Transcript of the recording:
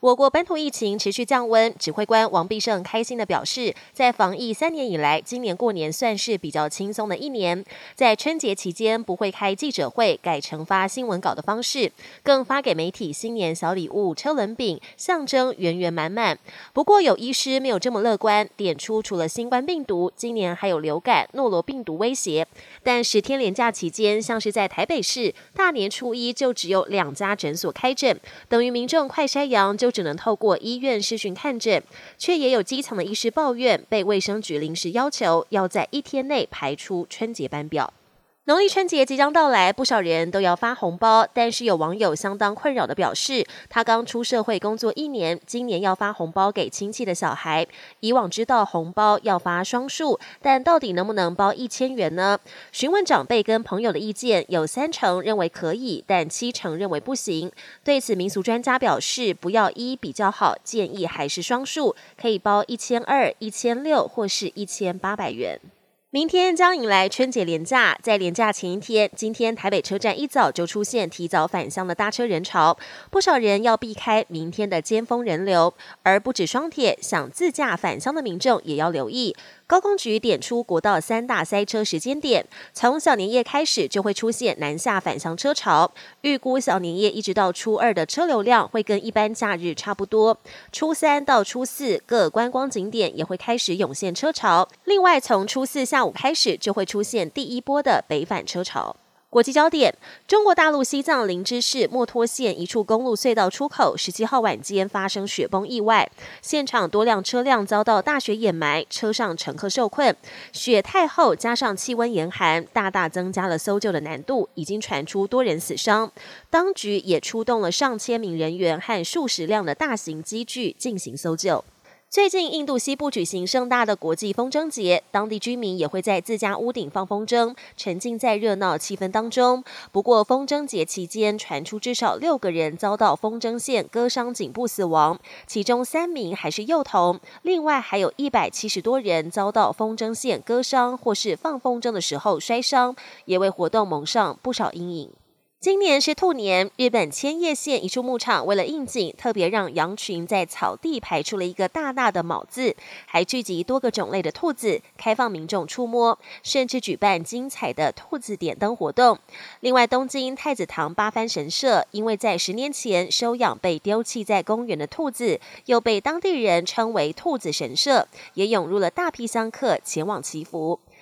我国本土疫情持续降温，指挥官王必胜开心的表示，在防疫三年以来，今年过年算是比较轻松的一年。在春节期间不会开记者会，改成发新闻稿的方式，更发给媒体新年小礼物车轮饼，象征圆圆满满。不过有医师没有这么乐观，点出除了新冠病毒，今年还有流感、诺罗病毒威胁。但十天连假期间，像是在台北市，大年初一就只有两家诊所开诊，等于民众快筛阳就。就只能透过医院视讯看诊，却也有基层的医师抱怨，被卫生局临时要求要在一天内排出春节班表。农历春节即将到来，不少人都要发红包，但是有网友相当困扰的表示，他刚出社会工作一年，今年要发红包给亲戚的小孩。以往知道红包要发双数，但到底能不能包一千元呢？询问长辈跟朋友的意见，有三成认为可以，但七成认为不行。对此，民俗专家表示，不要一比较好，建议还是双数，可以包一千二、一千六或是一千八百元。明天将迎来春节连假，在连假前一天，今天台北车站一早就出现提早返乡的搭车人潮，不少人要避开明天的尖峰人流，而不止双铁，想自驾返乡的民众也要留意。高工局点出国道三大塞车时间点，从小年夜开始就会出现南下返乡车潮，预估小年夜一直到初二的车流量会跟一般假日差不多。初三到初四各观光景点也会开始涌现车潮，另外从初四下下午开始就会出现第一波的北返车潮。国际焦点：中国大陆西藏林芝市墨脱县一处公路隧道出口，十七号晚间发生雪崩意外，现场多辆车辆遭到大雪掩埋，车上乘客受困。雪太厚，加上气温严寒，大大增加了搜救的难度，已经传出多人死伤。当局也出动了上千名人员和数十辆的大型机具进行搜救。最近，印度西部举行盛大的国际风筝节，当地居民也会在自家屋顶放风筝，沉浸在热闹气氛当中。不过，风筝节期间传出至少六个人遭到风筝线割伤颈部死亡，其中三名还是幼童，另外还有一百七十多人遭到风筝线割伤或是放风筝的时候摔伤，也为活动蒙上不少阴影。今年是兔年，日本千叶县一处牧场为了应景，特别让羊群在草地排出了一个大大的“卯”字，还聚集多个种类的兔子，开放民众触摸，甚至举办精彩的兔子点灯活动。另外，东京太子堂八幡神社因为在十年前收养被丢弃在公园的兔子，又被当地人称为“兔子神社”，也涌入了大批香客前往祈福。